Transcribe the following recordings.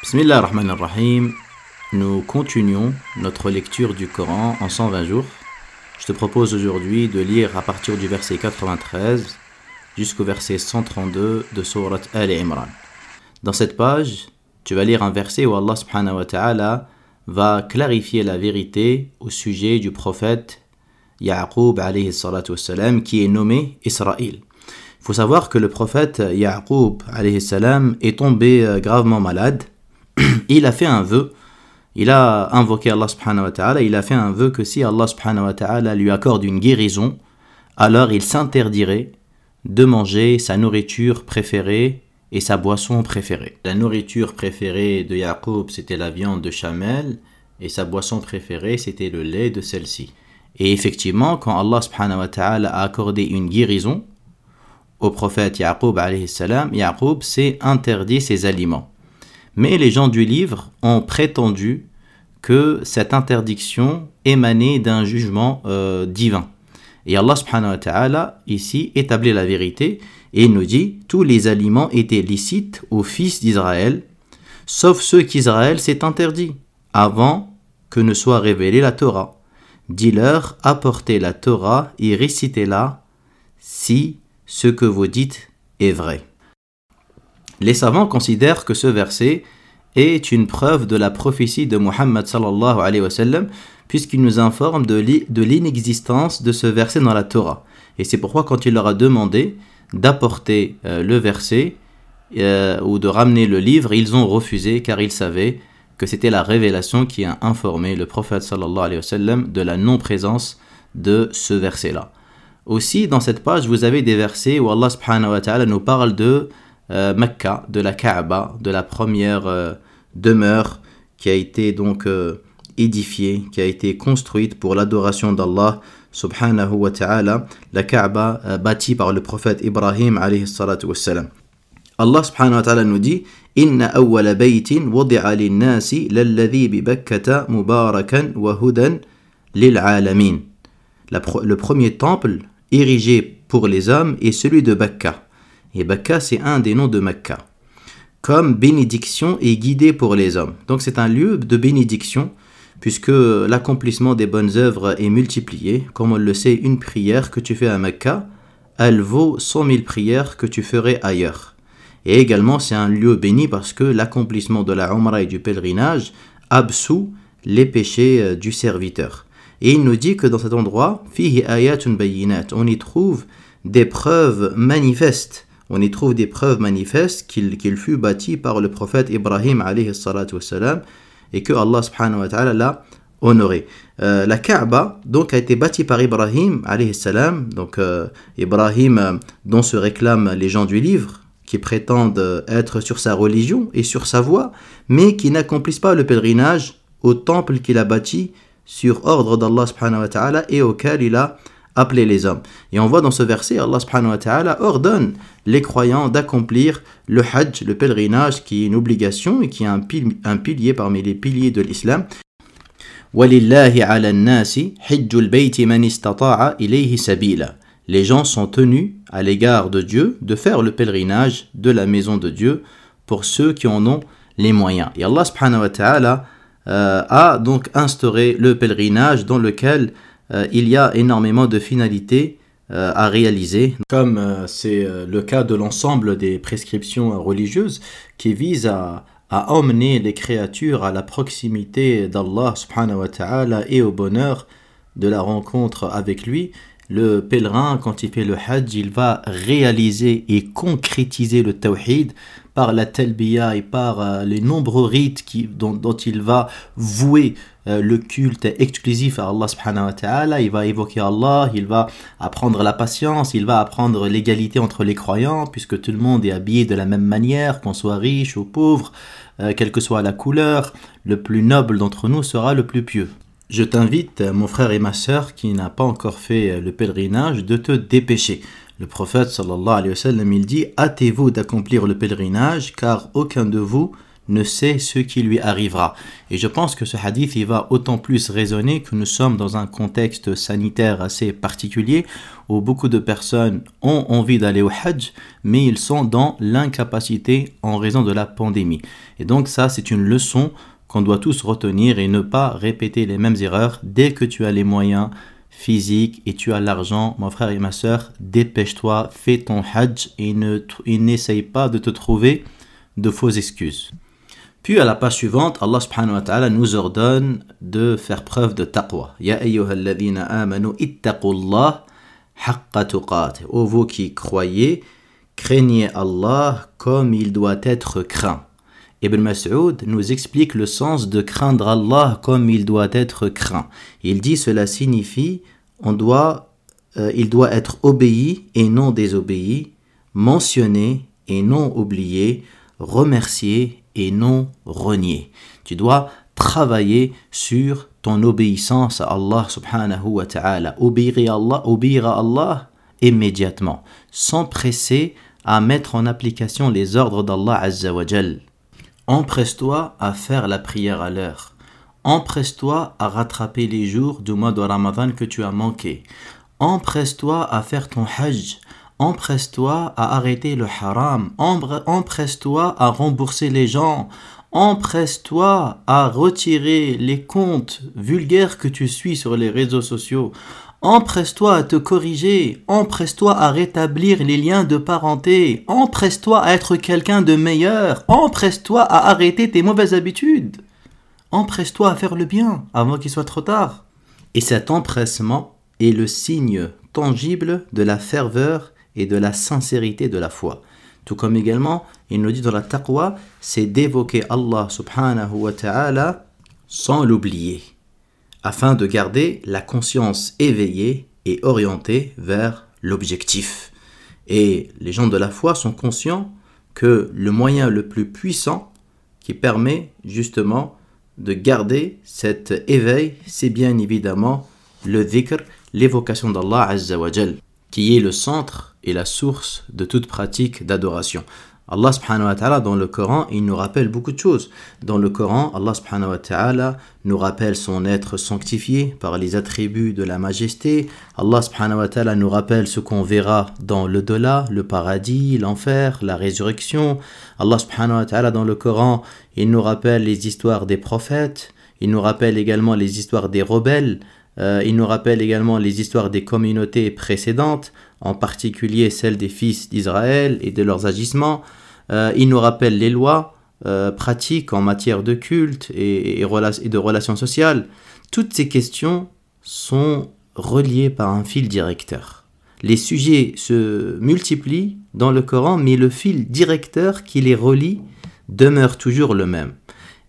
Bismillah ar-Rahman ar-Rahim. Nous continuons notre lecture du Coran en 120 jours. Je te propose aujourd'hui de lire à partir du verset 93 jusqu'au verset 132 de Surat Al-Imran. Dans cette page, tu vas lire un verset où Allah subhanahu wa ta'ala va clarifier la vérité au sujet du prophète Ya'qub alayhi salatu wassalam, qui est nommé Israël. Il faut savoir que le prophète Ya'qub alayhi salam est tombé euh, gravement malade. Il a fait un vœu. Il a invoqué Allah subhanahu wa ta'ala. Il a fait un vœu que si Allah subhanahu wa ta'ala lui accorde une guérison, alors il s'interdirait de manger sa nourriture préférée et sa boisson préférée. La nourriture préférée de Yaqub, c'était la viande de chamel, et sa boisson préférée, c'était le lait de celle-ci. Et effectivement, quand Allah subhanahu wa ta'ala a accordé une guérison au prophète Yaqub alayhi salam, s'est interdit ces aliments. Mais les gens du livre ont prétendu que cette interdiction émanait d'un jugement euh, divin. Et Allah subhanahu wa ta'ala ici établit la vérité et nous dit tous les aliments étaient licites aux fils d'Israël, sauf ceux qu'Israël s'est interdit avant que ne soit révélée la Torah. Dis-leur, apportez la Torah et récitez-la si ce que vous dites est vrai. Les savants considèrent que ce verset est une preuve de la prophétie de Muhammad puisqu'il nous informe de l'inexistence de ce verset dans la Torah. Et c'est pourquoi quand il leur a demandé d'apporter euh, le verset euh, ou de ramener le livre, ils ont refusé car ils savaient que c'était la révélation qui a informé le prophète sallallahu alayhi wa de la non-présence de ce verset-là. Aussi, dans cette page, vous avez des versets où Allah nous parle de euh, Mecca, de la Kaaba, de la première euh, demeure qui a été donc euh, édifiée, qui a été construite pour l'adoration d'Allah subhanahu wa ta'ala, la Kaaba bâtie par le prophète Ibrahim alayhi salatu wassalam. Allah subhanahu wa ta'ala nous dit baytin wadi'a lin-nasi lalladhi bi Bakkata mubarakan wa hudan lil alamin. Le premier temple érigé pour les hommes est celui de Bakka. Et Bakka, c'est un des noms de Mecca. Comme bénédiction et guidé pour les hommes. Donc c'est un lieu de bénédiction, puisque l'accomplissement des bonnes œuvres est multiplié. Comme on le sait, une prière que tu fais à Mecca, elle vaut 100 000 prières que tu ferais ailleurs. Et également, c'est un lieu béni parce que l'accomplissement de la Umrah et du pèlerinage absout les péchés euh, du serviteur. Et il nous dit que dans cet endroit, on y trouve des preuves manifestes on y trouve des preuves manifestes qu'il fut bâti par le prophète Ibrahim et que Allah subhanahu l'a honoré. Euh, la Kaaba donc a été bâtie par Ibrahim salam, donc euh, Ibrahim euh, dont se réclament les gens du livre qui prétendent être sur sa religion et sur sa voie, mais qui n'accomplissent pas le pèlerinage au temple qu'il a bâti sur ordre d'Allah et auquel il a appeler les hommes. Et on voit dans ce verset, Allah subhanahu wa ta'ala ordonne les croyants d'accomplir le hajj, le pèlerinage, qui est une obligation et qui est un, pilier parmi les piliers de l'islam. Les gens sont tenus à l'égard de Dieu de faire le pèlerinage de la maison de Dieu pour ceux qui en ont les moyens. Et Allah subhanahu wa ta'ala euh, a donc instauré le pèlerinage dans lequel il y a énormément de finalités euh, à réaliser, comme euh, c'est le cas de l'ensemble des prescriptions religieuses qui visent à, emmener les créatures à la proximité d'Allah et au bonheur de la rencontre avec lui. Le pèlerin, quand il fait le hajj, il va réaliser et concrétiser le tawhid par la talbiya et par les nombreux rites dont, il va vouer euh, le culte exclusif à Allah il va évoquer Allah, il va apprendre la patience, il va apprendre l'égalité entre les croyants, puisque tout le monde est habillé de la même manière, qu'on soit riche ou pauvre, euh, quelle que soit la couleur, le plus noble d'entre nous sera le plus pieux. Je t'invite, mon frère et ma sœur, qui n'a pas encore fait le pèlerinage, de te dépêcher. Le prophète sallallahu alayhi wa sallam, il dit Hâtez-vous d'accomplir le pèlerinage, car aucun de vous ne sait ce qui lui arrivera. Et je pense que ce hadith il va autant plus résonner que nous sommes dans un contexte sanitaire assez particulier où beaucoup de personnes ont envie d'aller au Hajj, mais ils sont dans l'incapacité en raison de la pandémie. Et donc ça, c'est une leçon qu'on doit tous retenir et ne pas répéter les mêmes erreurs dès que tu as les moyens physiques et tu as l'argent, mon frère et ma soeur, dépêche-toi, fais ton hajj et n'essaye pas de te trouver de fausses excuses. Puis à la page suivante, Allah subhanahu wa nous ordonne de faire preuve de taqwa. Ya ayyuhalladhina amanu ittaqullah haqqa. Ô vous qui croyez, craignez Allah comme il doit être craint. Ibn Mas'ud nous explique le sens de craindre Allah comme il doit être craint. Il dit cela signifie on doit, euh, il doit être obéi et non désobéi, mentionné et non oublié, remercié et non renié. Tu dois travailler sur ton obéissance à Allah subhanahu wa ta'ala. Obéir à Allah, obéir à Allah immédiatement, sans presser à mettre en application les ordres d'Allah azza wa Empresse-toi à faire la prière à l'heure. Empresse-toi à rattraper les jours du mois de Ramadan que tu as manqué. Empresse-toi à faire ton hajj. Empresse-toi à arrêter le haram. Empresse-toi à rembourser les gens. Empresse-toi à retirer les comptes vulgaires que tu suis sur les réseaux sociaux. Empresse-toi à te corriger, empresse-toi à rétablir les liens de parenté, empresse-toi à être quelqu'un de meilleur, empresse-toi à arrêter tes mauvaises habitudes, empresse-toi à faire le bien avant qu'il soit trop tard. Et cet empressement est le signe tangible de la ferveur et de la sincérité de la foi. Tout comme également, il nous dit dans la taqwa, c'est d'évoquer Allah subhanahu wa ta'ala sans l'oublier afin de garder la conscience éveillée et orientée vers l'objectif. Et les gens de la foi sont conscients que le moyen le plus puissant qui permet justement de garder cet éveil, c'est bien évidemment le dhikr, l'évocation d'Allah qui est le centre et la source de toute pratique d'adoration. Allah subhanahu wa ta'ala dans le Coran, il nous rappelle beaucoup de choses. Dans le Coran, Allah subhanahu wa ta'ala nous rappelle son être sanctifié par les attributs de la majesté. Allah subhanahu wa ta'ala nous rappelle ce qu'on verra dans le delà, le paradis, l'enfer, la résurrection. Allah subhanahu wa ta'ala dans le Coran, il nous rappelle les histoires des prophètes. Il nous rappelle également les histoires des rebelles. Euh, il nous rappelle également les histoires des communautés précédentes, en particulier celles des fils d'Israël et de leurs agissements. Euh, il nous rappelle les lois euh, pratiques en matière de culte et, de relations sociales. Toutes ces questions sont reliées par un fil directeur. Les sujets se multiplient dans le Coran, mais le fil directeur qui les relie demeure toujours le même.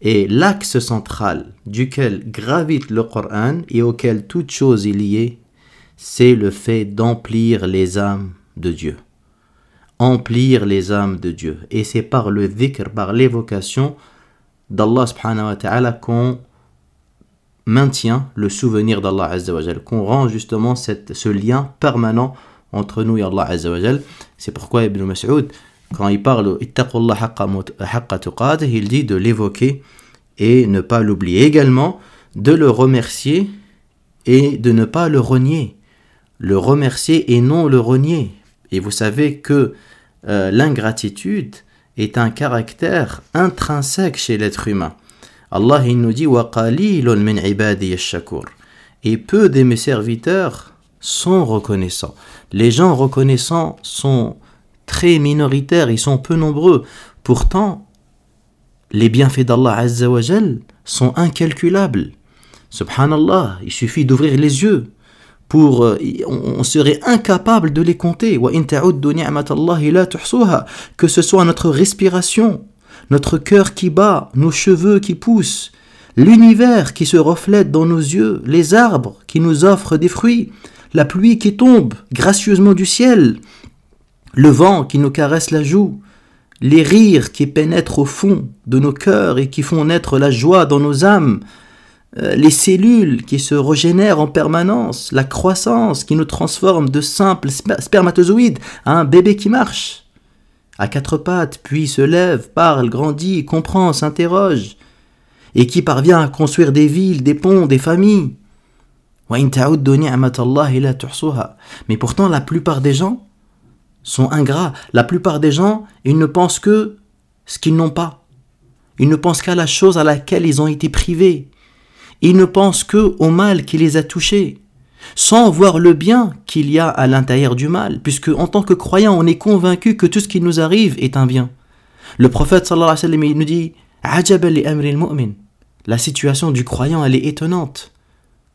Et l'axe central duquel gravite le Coran et auquel toute chose est liée, c'est le fait d'emplir les âmes de Dieu. Emplir les âmes de Dieu. Et c'est par le dhikr, par l'évocation d'Allah subhanahu wa qu'on maintient le souvenir d'Allah azza wa qu'on rend justement cette, ce lien permanent entre nous et Allah azza wa C'est pourquoi Ibn Mas'ud quand il parle il dit de l'évoquer et ne pas l'oublier. Également, de le remercier et de ne pas le renier. Le remercier et non le renier. Et vous savez que euh, l'ingratitude est un caractère intrinsèque chez l'être humain. Allah il nous dit Et peu de mes serviteurs sont reconnaissants. Les gens reconnaissants sont très minoritaires, ils sont peu nombreux. Pourtant, les bienfaits d'Allah Azzawajal sont incalculables. Subhanallah, il suffit d'ouvrir les yeux pour euh, on serait incapable de les compter. Que ce soit notre respiration, notre cœur qui bat, nos cheveux qui poussent, l'univers qui se reflète dans nos yeux, les arbres qui nous offrent des fruits, la pluie qui tombe gracieusement du ciel, le vent qui nous caresse la joue, les rires qui pénètrent au fond de nos cœurs et qui font naître la joie dans nos âmes, euh, les cellules qui se régénèrent en permanence, la croissance qui nous transforme de simples spermatozoïdes à un bébé qui marche. à quatre pattes, puis se lève, parle, grandit, comprend, s'interroge, et qui parvient à construire des villes, des ponts, des familles. Mais pourtant, la plupart des gens sont ingrats. La plupart des gens, ils ne pensent que ce qu'ils n'ont pas. Ils ne pensent qu'à la chose à laquelle ils ont été privés. Ils ne pensent que au mal qui les a touchés, sans voir le bien qu'il y a à l'intérieur du mal, puisque en tant que croyant, on est convaincu que tout ce qui nous arrive est un bien. Le prophète sallallahu alayhi wa sallam, nous dit La situation du croyant, elle est étonnante.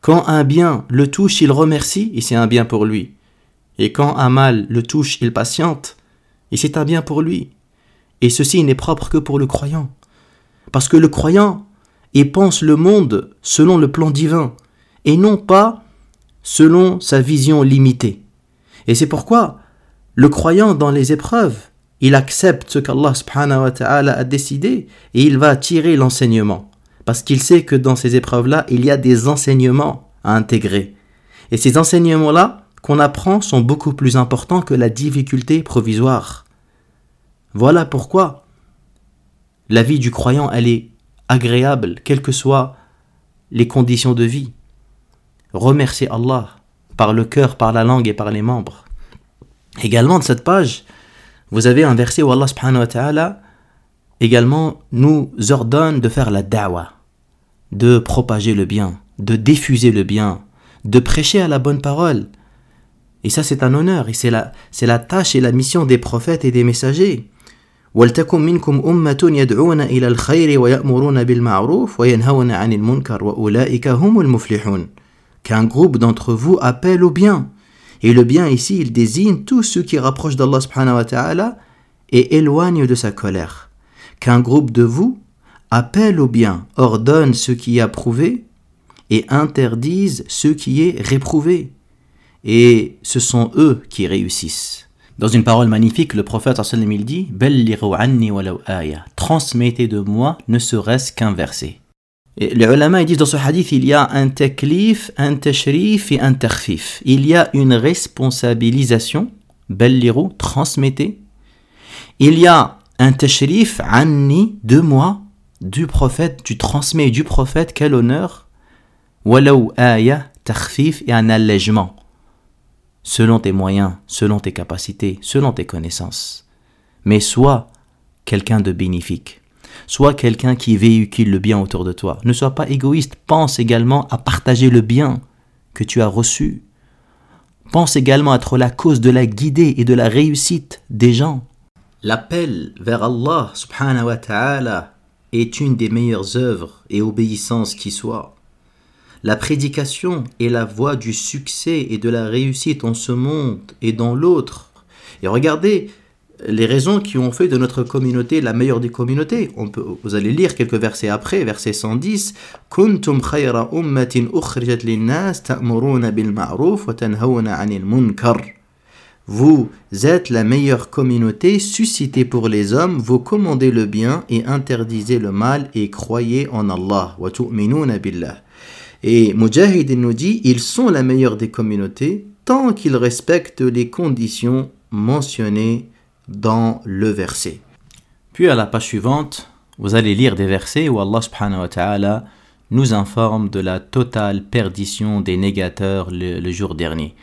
Quand un bien le touche, il remercie, et c'est un bien pour lui. Et quand un mal le touche, il patiente, et c'est un bien pour lui. Et ceci n'est propre que pour le croyant. Parce que le croyant, il pense le monde selon le plan divin, et non pas selon sa vision limitée. Et c'est pourquoi le croyant dans les épreuves, il accepte ce qu'Allah subhanahu wa ta'ala a décidé et il va tirer l'enseignement. Parce qu'il sait que dans ces épreuves-là, il y a des enseignements à intégrer. Et ces enseignements-là qu'on apprend sont beaucoup plus importants que la difficulté provisoire. Voilà pourquoi la vie du croyant, elle est agréable, quelles que soient les conditions de vie. Remercier Allah par le cœur, par la langue et par les membres. Également de cette page, vous avez un verset où Allah subhanahu également nous ordonne de faire la da'wah, de propager le bien, de diffuser le bien, de prêcher à la bonne parole. Et ça c'est un honneur, et c'est la, c'est la tâche et la mission des prophètes et des messagers. ولتكن منكم أمة يدعون إلى الخير ويأمرون بالمعروف وينهون عن المنكر وأولئك هم المفلحون qu'un groupe d'entre vous appelle au bien. Et le bien ici, il désigne tous ceux qui rapprochent d'Allah subhanahu wa ta'ala et éloignent de sa colère. Qu'un groupe de vous appelle au bien, ordonne ce qui est approuvé et interdise ce qui est réprouvé. Et ce sont eux qui réussissent. Dans une parole magnifique, le prophète il dit Transmettez de moi ne serait-ce qu'un verset. Et les ulama disent dans ce hadith il y a un taklif, un tashrif et un tarfif. Il y a une responsabilisation, belliru, transmettez. Il y a un tashrif, anni, de moi, du prophète, tu transmets du prophète, quel honneur. Walau aya, tarfif et un allègement selon tes moyens, selon tes capacités, selon tes connaissances. Mais sois quelqu'un de bénéfique. Sois quelqu'un qui véhicule le bien autour de toi. Ne sois pas égoïste. Pense également à partager le bien que tu as reçu. Pense également à être la cause de la guidée et de la réussite des gens. L'appel vers Allah subhanahu wa ta'ala est une des meilleures œuvres et obéissances qui soient. La prédication est la voie du succès et de la réussite en ce monde et dans l'autre. Et regardez les raisons qui ont fait de notre communauté la meilleure des communautés. On peut, vous allez lire quelques versets après, verset 110. Kuntum khayra ummatin ukhrijat linnas ta'muruna bil ma'ruf wa tanhawna 'anil munkar. Vous êtes la meilleure communauté suscitée pour les hommes, vous commandez le bien et interdisez le mal et croyez en Allah. Wa. Et Mujahid nous dit, ils sont la meilleure des communautés tant qu'ils respectent les conditions mentionnées dans le verset. Puis à la page suivante, vous allez lire des versets où Allah nous informe de la totale perdition des négateurs le, jour dernier.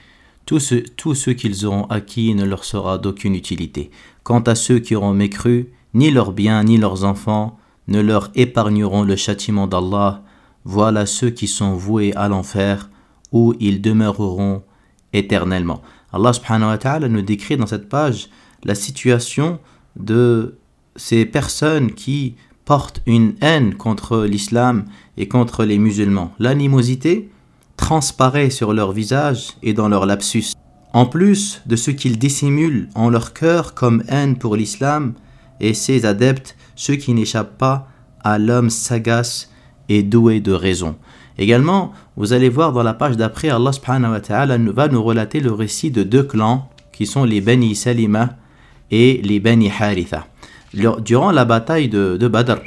Tout ce, tout ce qu'ils auront acquis ne leur sera d'aucune utilité. Quant à ceux qui auront mécru, ni leurs biens ni leurs enfants ne leur épargneront le châtiment d'Allah voilà ceux qui sont voués à l'enfer, où ils demeureront éternellement. Allah subhanahu nous décrit dans cette page la situation de ces personnes qui portent une haine contre l'islam et contre les musulmans. L'animosité transparaît sur leur visage et dans leur lapsus. En plus de ce qu'ils dissimulent en leur cœur comme haine pour l'islam et ses adeptes, ceux qui n'échappent pas à l'homme sagace doué de raison. Également, vous allez voir dans la page d'après, Allah subhanahu wa va nous relater le récit de deux clans qui sont les Bani Salima et les Bani Haritha. Durant la bataille de, Badr,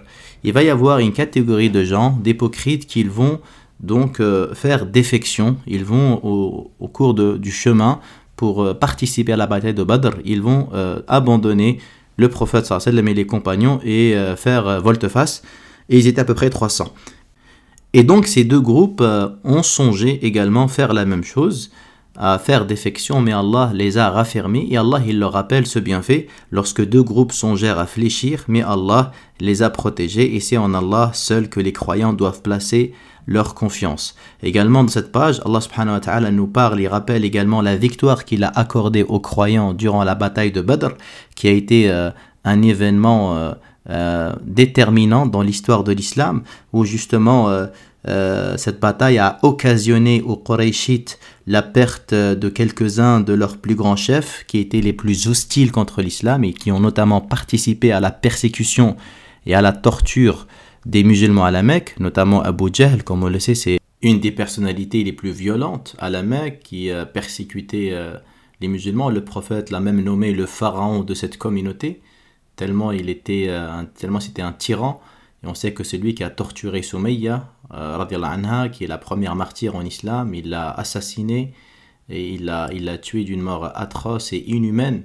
il va y avoir une catégorie de gens, d'hypocrites, qui vont donc euh, faire défection. Ils vont au, cours du chemin pour euh, participer à la bataille de Badr, ils vont euh, abandonner le prophète sallam et les compagnons et faire volte-face. Et ils étaient à peu près 300. Et donc ces deux groupes euh, ont songé également faire la même chose, à faire défection, mais Allah les a raffermis et Allah il leur rappelle ce bienfait lorsque deux groupes songèrent à fléchir, mais Allah les a protégés et c'est en Allah seul que les croyants doivent placer leur confiance. Également dans cette page, Allah subhanahu wa ta'ala nous parle et rappelle également la victoire qu'il a accordée aux croyants durant la bataille de Badr, qui a été euh, un événement euh, déterminant dans l'histoire de l'islam, où justement cette bataille a occasionné aux Qurayshites la perte de quelques-uns de leurs plus grands chefs, qui étaient les plus hostiles contre l'islam et qui ont notamment participé à la persécution et à la torture des musulmans à la Mecque, notamment Abu Jahl, comme on le sait, c'est une des personnalités les plus violentes à la Mecque qui a persécuté euh, les musulmans. Le prophète l'a même nommé le pharaon de cette communauté, tellement il était, euh, tellement c'était un tyran. Et on sait que c'est lui qui a torturé Soumayya, euh, anha, qui est la première martyre en islam. Il l'a assassiné et il l'a il l'a tué d'une mort atroce et inhumaine,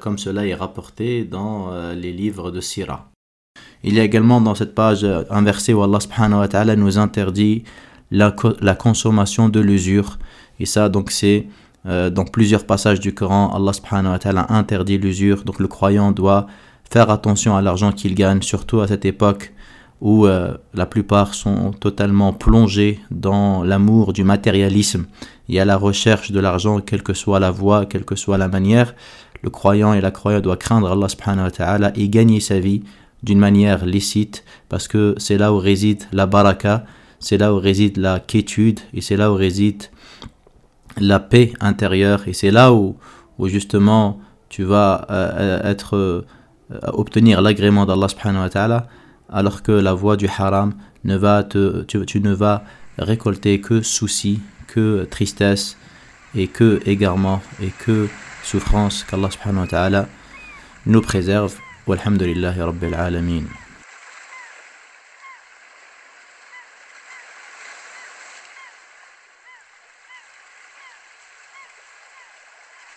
comme cela est rapporté dans les livres de Sirah. Il y a également dans cette page un verset où Allah subhanahu wa ta'ala nous interdit la, la consommation de l'usure. Et ça, donc, c'est euh, dans plusieurs passages du Coran, Allah subhanahu wa ta'ala interdit l'usure. Donc, le croyant doit faire attention à l'argent qu'il gagne, surtout à cette époque où euh, la plupart sont totalement plongés dans l'amour du matérialisme et à la recherche de l'argent, quelle que soit la voie, quelle que soit la manière. Le croyant et la croyante doivent craindre Allah subhanahu wa ta'ala et gagner sa vie d'une manière licite, parce que c'est là où réside la baraka, c'est là où réside la quiétude, et c'est là où réside la paix intérieure. Et c'est là où, justement tu vas euh, euh, être, euh, obtenir l'agrément d'Allah subhanahu wa ta'ala, alors que la voie du haram, ne va te, tu, ne vas récolter que soucis, que tristesse, et que égarement, et que souffrance qu'Allah subhanahu wa ta'ala nous préserve. Walhamdulillahi rabbil alameen.